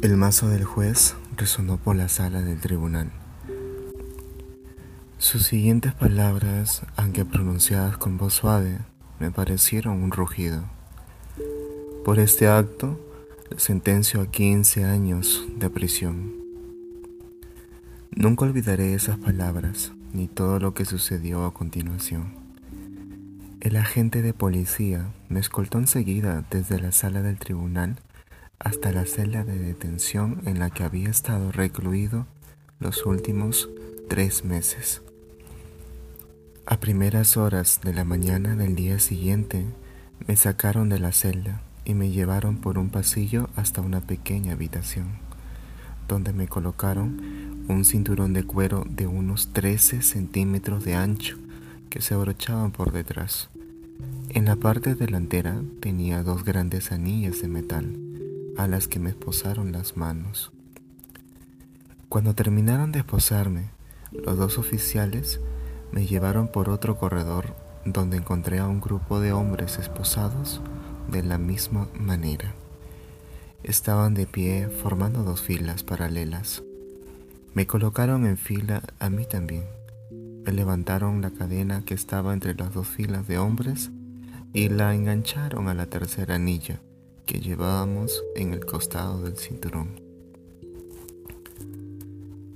El mazo del juez resonó por la sala del tribunal. Sus siguientes palabras, aunque pronunciadas con voz suave, me parecieron un rugido. Por este acto, le sentencio a 15 años de prisión. Nunca olvidaré esas palabras ni todo lo que sucedió a continuación. El agente de policía me escoltó enseguida desde la sala del tribunal hasta la celda de detención en la que había estado recluido los últimos tres meses. A primeras horas de la mañana del día siguiente me sacaron de la celda y me llevaron por un pasillo hasta una pequeña habitación, donde me colocaron un cinturón de cuero de unos 13 centímetros de ancho que se abrochaban por detrás. En la parte delantera tenía dos grandes anillas de metal a las que me esposaron las manos. Cuando terminaron de esposarme, los dos oficiales me llevaron por otro corredor donde encontré a un grupo de hombres esposados de la misma manera. Estaban de pie formando dos filas paralelas. Me colocaron en fila a mí también. Me levantaron la cadena que estaba entre las dos filas de hombres y la engancharon a la tercera anilla que llevábamos en el costado del cinturón.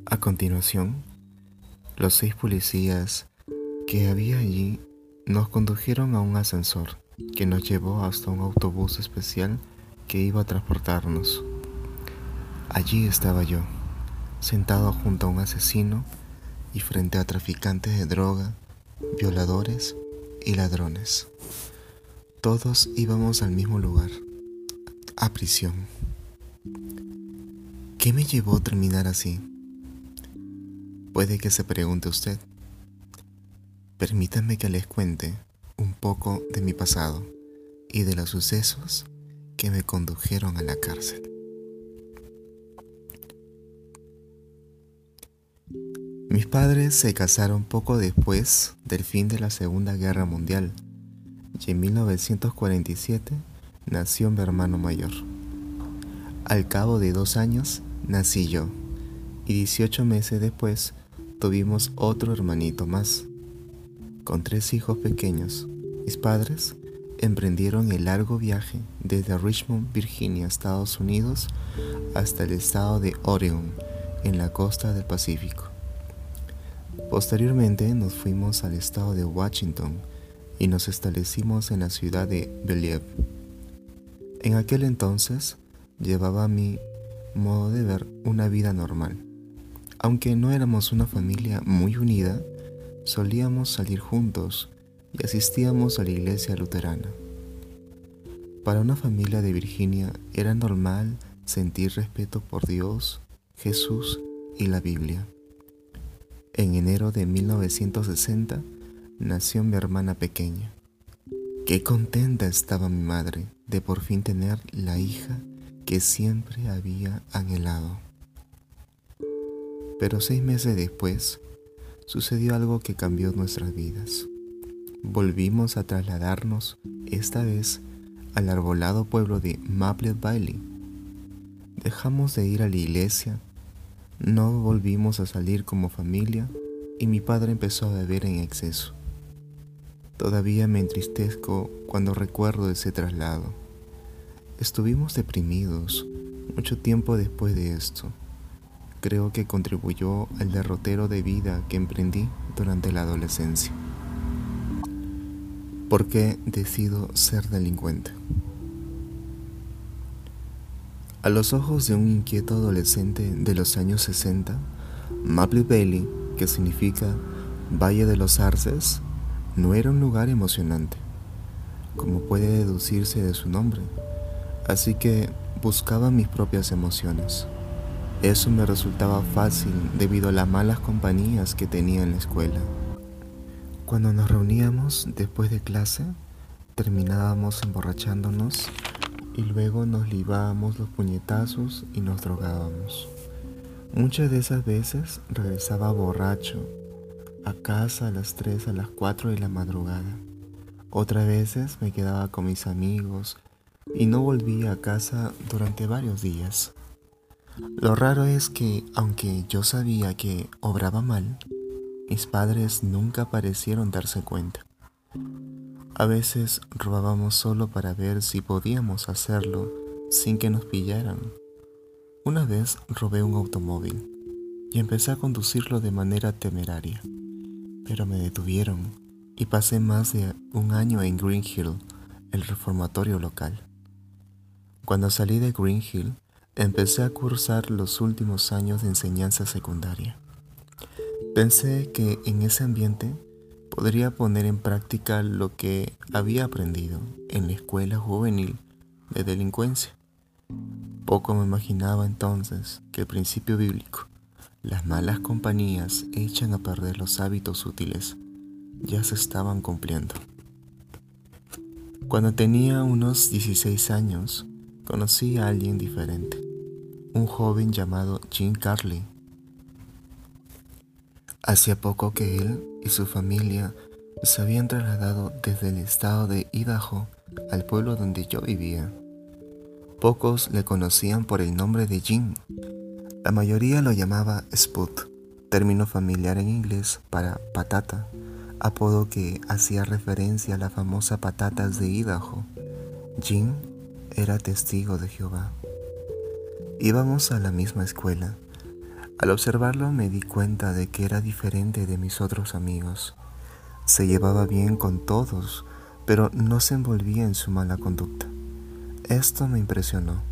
A continuación, los seis policías que había allí nos condujeron a un ascensor que nos llevó hasta un autobús especial que iba a transportarnos. Allí estaba yo, sentado junto a un asesino y frente a traficantes de droga, violadores y ladrones. Todos íbamos al mismo lugar a prisión. ¿Qué me llevó a terminar así? Puede que se pregunte usted. Permítanme que les cuente un poco de mi pasado y de los sucesos que me condujeron a la cárcel. Mis padres se casaron poco después del fin de la Segunda Guerra Mundial y en 1947 nació mi hermano mayor. Al cabo de dos años nací yo y 18 meses después tuvimos otro hermanito más. Con tres hijos pequeños, mis padres emprendieron el largo viaje desde Richmond, Virginia, Estados Unidos, hasta el estado de Oregon, en la costa del Pacífico. Posteriormente nos fuimos al estado de Washington y nos establecimos en la ciudad de Believe. En aquel entonces llevaba mi modo de ver una vida normal. Aunque no éramos una familia muy unida, solíamos salir juntos y asistíamos a la iglesia luterana. Para una familia de Virginia era normal sentir respeto por Dios, Jesús y la Biblia. En enero de 1960 nació mi hermana pequeña. Qué contenta estaba mi madre de por fin tener la hija que siempre había anhelado. Pero seis meses después sucedió algo que cambió nuestras vidas. Volvimos a trasladarnos, esta vez al arbolado pueblo de Maple Valley. Dejamos de ir a la iglesia, no volvimos a salir como familia y mi padre empezó a beber en exceso. Todavía me entristezco cuando recuerdo ese traslado. Estuvimos deprimidos mucho tiempo después de esto. Creo que contribuyó al derrotero de vida que emprendí durante la adolescencia. ¿Por qué decido ser delincuente? A los ojos de un inquieto adolescente de los años 60, Maple Valley, que significa Valle de los Arces, no era un lugar emocionante, como puede deducirse de su nombre, así que buscaba mis propias emociones. Eso me resultaba fácil debido a las malas compañías que tenía en la escuela. Cuando nos reuníamos después de clase, terminábamos emborrachándonos y luego nos libábamos los puñetazos y nos drogábamos. Muchas de esas veces regresaba borracho a casa a las 3, a las 4 de la madrugada. Otras veces me quedaba con mis amigos y no volvía a casa durante varios días. Lo raro es que, aunque yo sabía que obraba mal, mis padres nunca parecieron darse cuenta. A veces robábamos solo para ver si podíamos hacerlo sin que nos pillaran. Una vez robé un automóvil y empecé a conducirlo de manera temeraria, pero me detuvieron y pasé más de un año en Green Hill, el reformatorio local. Cuando salí de Green Hill, empecé a cursar los últimos años de enseñanza secundaria. Pensé que en ese ambiente podría poner en práctica lo que había aprendido en la escuela juvenil de delincuencia. Poco me imaginaba entonces que el principio bíblico, las malas compañías echan a perder los hábitos útiles, ya se estaban cumpliendo. Cuando tenía unos 16 años, conocí a alguien diferente, un joven llamado Jim Carley. Hacía poco que él y su familia se habían trasladado desde el estado de Idaho al pueblo donde yo vivía. Pocos le conocían por el nombre de Jim. La mayoría lo llamaba Spud, término familiar en inglés para patata, apodo que hacía referencia a la famosa patatas de Idaho. Jim era testigo de Jehová. Íbamos a la misma escuela. Al observarlo me di cuenta de que era diferente de mis otros amigos. Se llevaba bien con todos, pero no se envolvía en su mala conducta. Esto me impresionó.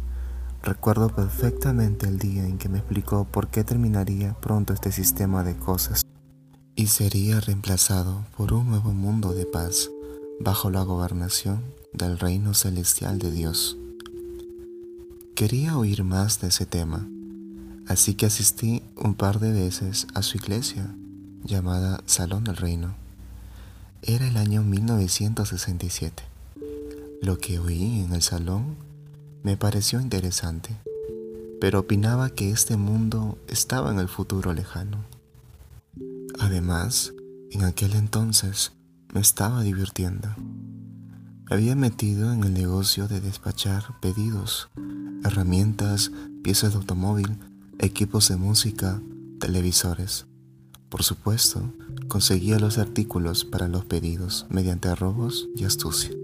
Recuerdo perfectamente el día en que me explicó por qué terminaría pronto este sistema de cosas y sería reemplazado por un nuevo mundo de paz bajo la gobernación del reino celestial de Dios. Quería oír más de ese tema, así que asistí un par de veces a su iglesia llamada Salón del Reino. Era el año 1967. Lo que oí en el salón me pareció interesante, pero opinaba que este mundo estaba en el futuro lejano. Además, en aquel entonces me estaba divirtiendo. Me había metido en el negocio de despachar pedidos, herramientas, piezas de automóvil, equipos de música, televisores. Por supuesto, conseguía los artículos para los pedidos mediante robos y astucia.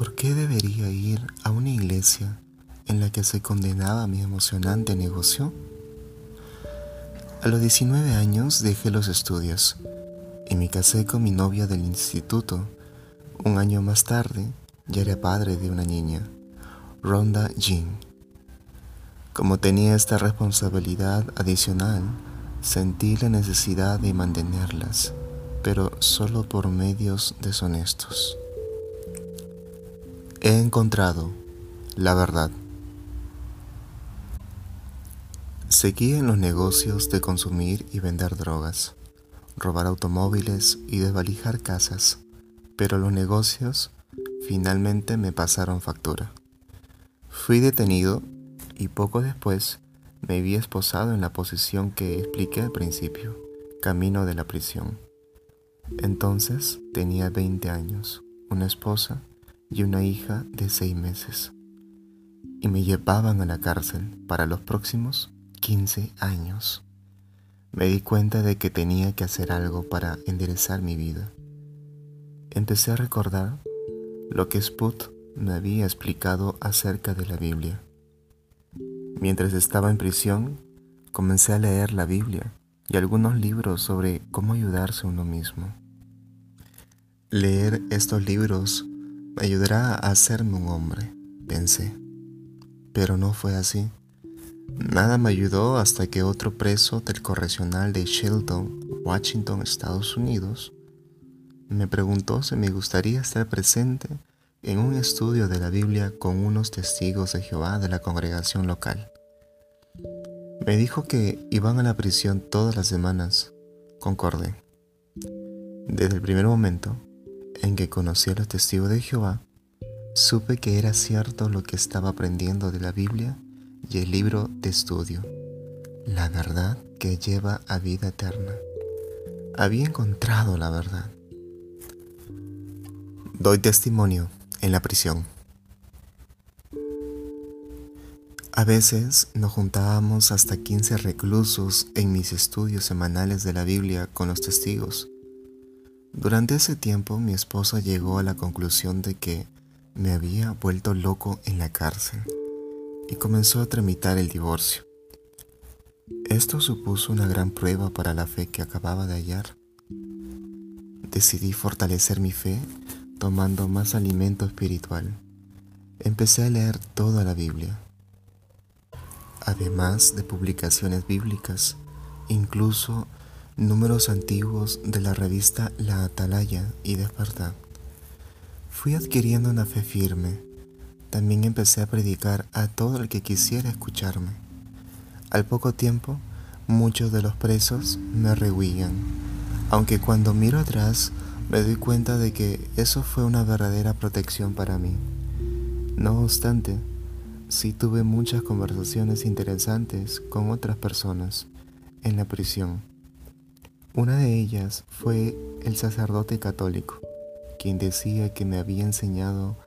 ¿Por qué debería ir a una iglesia en la que se condenaba mi emocionante negocio? A los 19 años dejé los estudios y me casé con mi novia del instituto. Un año más tarde ya era padre de una niña, Rhonda Jean. Como tenía esta responsabilidad adicional, sentí la necesidad de mantenerlas, pero solo por medios deshonestos. He encontrado la verdad. Seguí en los negocios de consumir y vender drogas, robar automóviles y desvalijar casas, pero los negocios finalmente me pasaron factura. Fui detenido y poco después me vi esposado en la posición que expliqué al principio, camino de la prisión. Entonces tenía 20 años, una esposa y una hija de seis meses. Y me llevaban a la cárcel para los próximos 15 años. Me di cuenta de que tenía que hacer algo para enderezar mi vida. Empecé a recordar lo que Sput me había explicado acerca de la Biblia. Mientras estaba en prisión, comencé a leer la Biblia y algunos libros sobre cómo ayudarse uno mismo. Leer estos libros ayudará a hacerme un hombre, pensé. Pero no fue así. Nada me ayudó hasta que otro preso del correccional de Shelton, Washington, Estados Unidos, me preguntó si me gustaría estar presente en un estudio de la Biblia con unos testigos de Jehová de la congregación local. Me dijo que iban a la prisión todas las semanas. Concordé. Desde el primer momento, en que conocí a los testigos de Jehová, supe que era cierto lo que estaba aprendiendo de la Biblia y el libro de estudio, la verdad que lleva a vida eterna. Había encontrado la verdad. Doy testimonio en la prisión. A veces nos juntábamos hasta 15 reclusos en mis estudios semanales de la Biblia con los testigos. Durante ese tiempo mi esposa llegó a la conclusión de que me había vuelto loco en la cárcel y comenzó a tramitar el divorcio. Esto supuso una gran prueba para la fe que acababa de hallar. Decidí fortalecer mi fe tomando más alimento espiritual. Empecé a leer toda la Biblia además de publicaciones bíblicas, incluso números antiguos de la revista La Atalaya y Despertar. Fui adquiriendo una fe firme. También empecé a predicar a todo el que quisiera escucharme. Al poco tiempo, muchos de los presos me rehuían, aunque cuando miro atrás me doy cuenta de que eso fue una verdadera protección para mí. No obstante, sí tuve muchas conversaciones interesantes con otras personas en la prisión. Una de ellas fue el sacerdote católico, quien decía que me había enseñado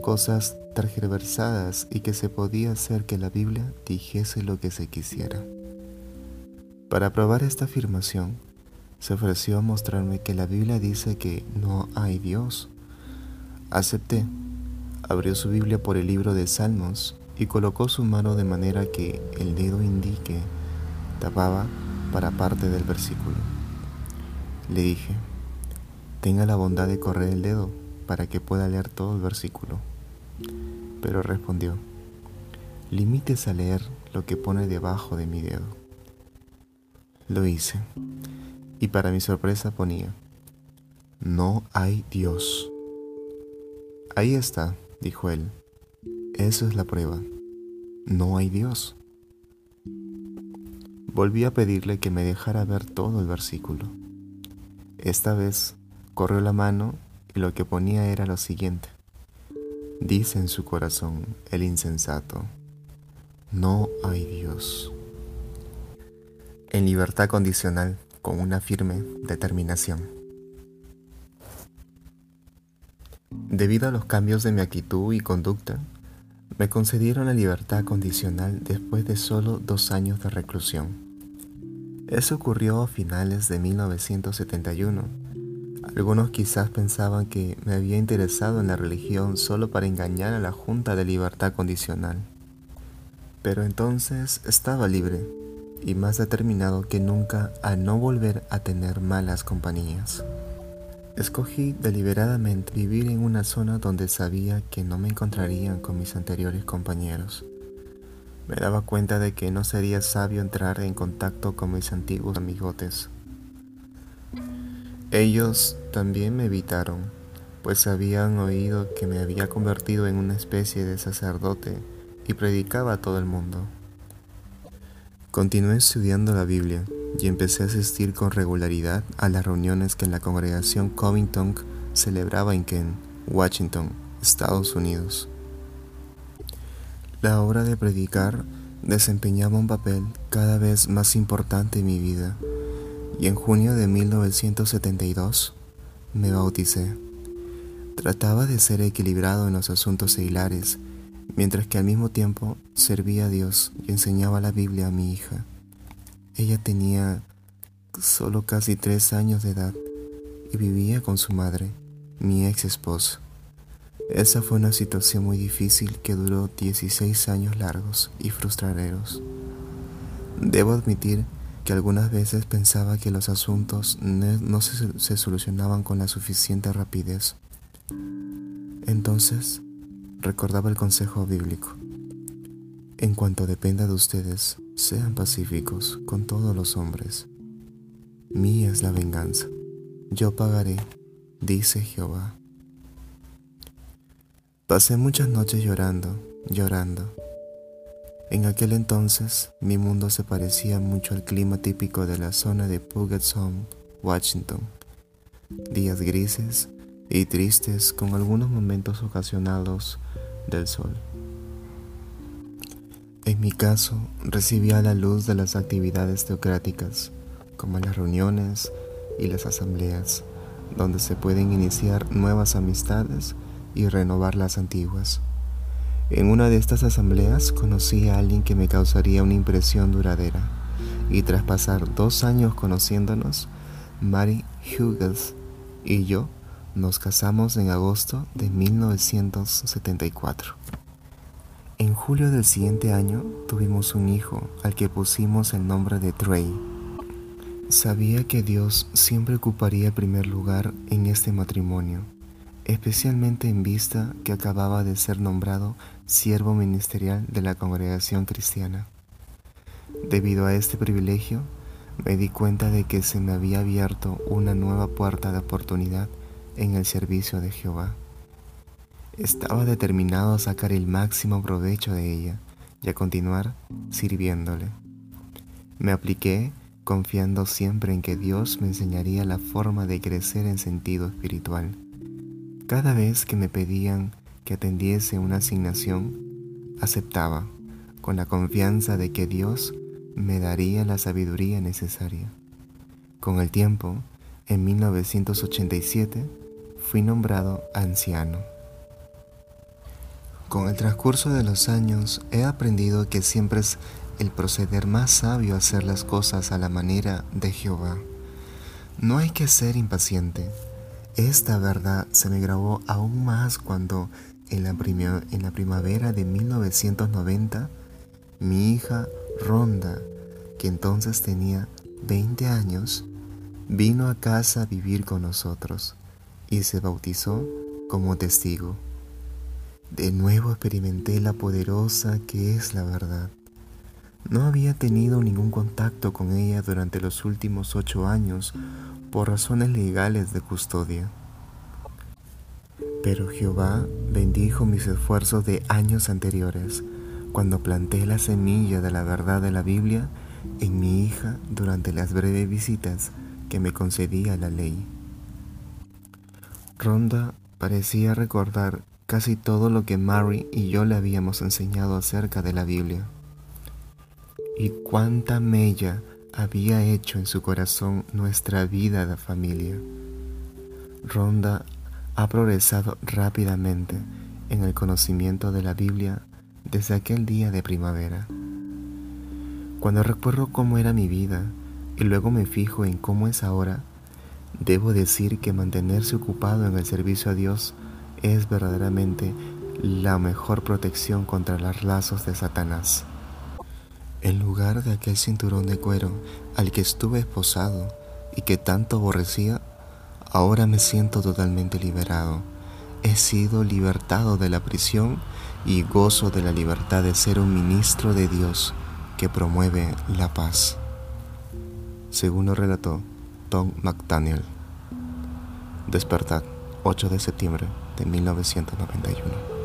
cosas tergiversadas y que se podía hacer que la Biblia dijese lo que se quisiera. Para probar esta afirmación, se ofreció a mostrarme que la Biblia dice que no hay Dios. Acepté abrió su Biblia por el libro de Salmos y colocó su mano de manera que el dedo indique tapaba para parte del versículo. Le dije, tenga la bondad de correr el dedo para que pueda leer todo el versículo. Pero respondió, límites a leer lo que pone debajo de mi dedo. Lo hice, y para mi sorpresa ponía, no hay Dios. Ahí está, dijo él. Eso es la prueba. No hay Dios. Volví a pedirle que me dejara ver todo el versículo. Esta vez corrió la mano y lo que ponía era lo siguiente. Dice en su corazón el insensato, no hay Dios. En libertad condicional, con una firme determinación. Debido a los cambios de mi actitud y conducta, me concedieron la libertad condicional después de solo dos años de reclusión. Eso ocurrió a finales de 1971. Algunos quizás pensaban que me había interesado en la religión solo para engañar a la Junta de Libertad Condicional. Pero entonces estaba libre y más determinado que nunca a no volver a tener malas compañías. Escogí deliberadamente vivir en una zona donde sabía que no me encontrarían con mis anteriores compañeros. Me daba cuenta de que no sería sabio entrar en contacto con mis antiguos amigotes. Ellos también me evitaron, pues habían oído que me había convertido en una especie de sacerdote y predicaba a todo el mundo. Continué estudiando la Biblia y empecé a asistir con regularidad a las reuniones que la congregación Covington celebraba en Kent, Washington, Estados Unidos. La obra de predicar desempeñaba un papel cada vez más importante en mi vida y en junio de 1972 me bauticé. Trataba de ser equilibrado en los asuntos seglares, mientras que al mismo tiempo servía a Dios y enseñaba la Biblia a mi hija. Ella tenía solo casi tres años de edad y vivía con su madre, mi ex esposa. Esa fue una situación muy difícil que duró 16 años largos y frustraderos. Debo admitir que algunas veces pensaba que los asuntos no, se, se solucionaban con la suficiente rapidez. Entonces, recordaba el consejo bíblico. En cuanto dependa de ustedes, sean pacíficos con todos los hombres. Mía es la venganza, yo pagaré, dice Jehová. Pasé muchas noches llorando, llorando. En aquel entonces mi mundo se parecía mucho al clima típico de la zona de Puget Sound, Washington. Días grises y tristes con algunos momentos ocasionados del sol. En mi caso, recibía la luz de las actividades teocráticas, como las reuniones y las asambleas, donde se pueden iniciar nuevas amistades y renovar las antiguas. En una de estas asambleas conocí a alguien que me causaría una impresión duradera, y tras pasar dos años conociéndonos, Mary Hughes y yo nos casamos en agosto de 1974. En julio del siguiente año tuvimos un hijo al que pusimos el nombre de Trey. Sabía que Dios siempre ocuparía el primer lugar en este matrimonio, especialmente en vista que acababa de ser nombrado siervo ministerial de la congregación cristiana. Debido a este privilegio, me di cuenta de que se me había abierto una nueva puerta de oportunidad en el servicio de Jehová. Estaba determinado a sacar el máximo provecho de ella y a continuar sirviéndole. Me apliqué confiando siempre en que Dios me enseñaría la forma de crecer en sentido espiritual. Cada vez que me pedían que atendiese una asignación, aceptaba, con la confianza de que Dios me daría la sabiduría necesaria. Con el tiempo, en 1987, fui nombrado anciano. Con el transcurso de los años he aprendido que siempre es el proceder más sabio hacer las cosas a la manera de Jehová. No hay que ser impaciente. Esta verdad se me grabó aún más cuando en la, primavera de 1990 mi hija Ronda, que entonces tenía 20 años, vino a casa a vivir con nosotros y se bautizó como testigo. De nuevo experimenté la poderosa que es la verdad. No había tenido ningún contacto con ella durante los últimos ocho años por razones legales de custodia. Pero Jehová bendijo mis esfuerzos de años anteriores cuando planté la semilla de la verdad de la Biblia en mi hija durante las breves visitas que me concedía la ley. Ronda parecía recordar casi todo lo que Mary y yo le habíamos enseñado acerca de la Biblia y cuánta mella había hecho en su corazón nuestra vida de familia. Ronda ha progresado rápidamente en el conocimiento de la Biblia desde aquel día de primavera. Cuando recuerdo cómo era mi vida y luego me fijo en cómo es ahora, debo decir que mantenerse ocupado en el servicio a Dios es verdaderamente la mejor protección contra los lazos de Satanás. En lugar de aquel cinturón de cuero al que estuve esposado y que tanto aborrecía, ahora me siento totalmente liberado. He sido libertado de la prisión y gozo de la libertad de ser un ministro de Dios que promueve la paz. Según lo relató Tom McDaniel. Despertar, 8 de septiembre de 1991.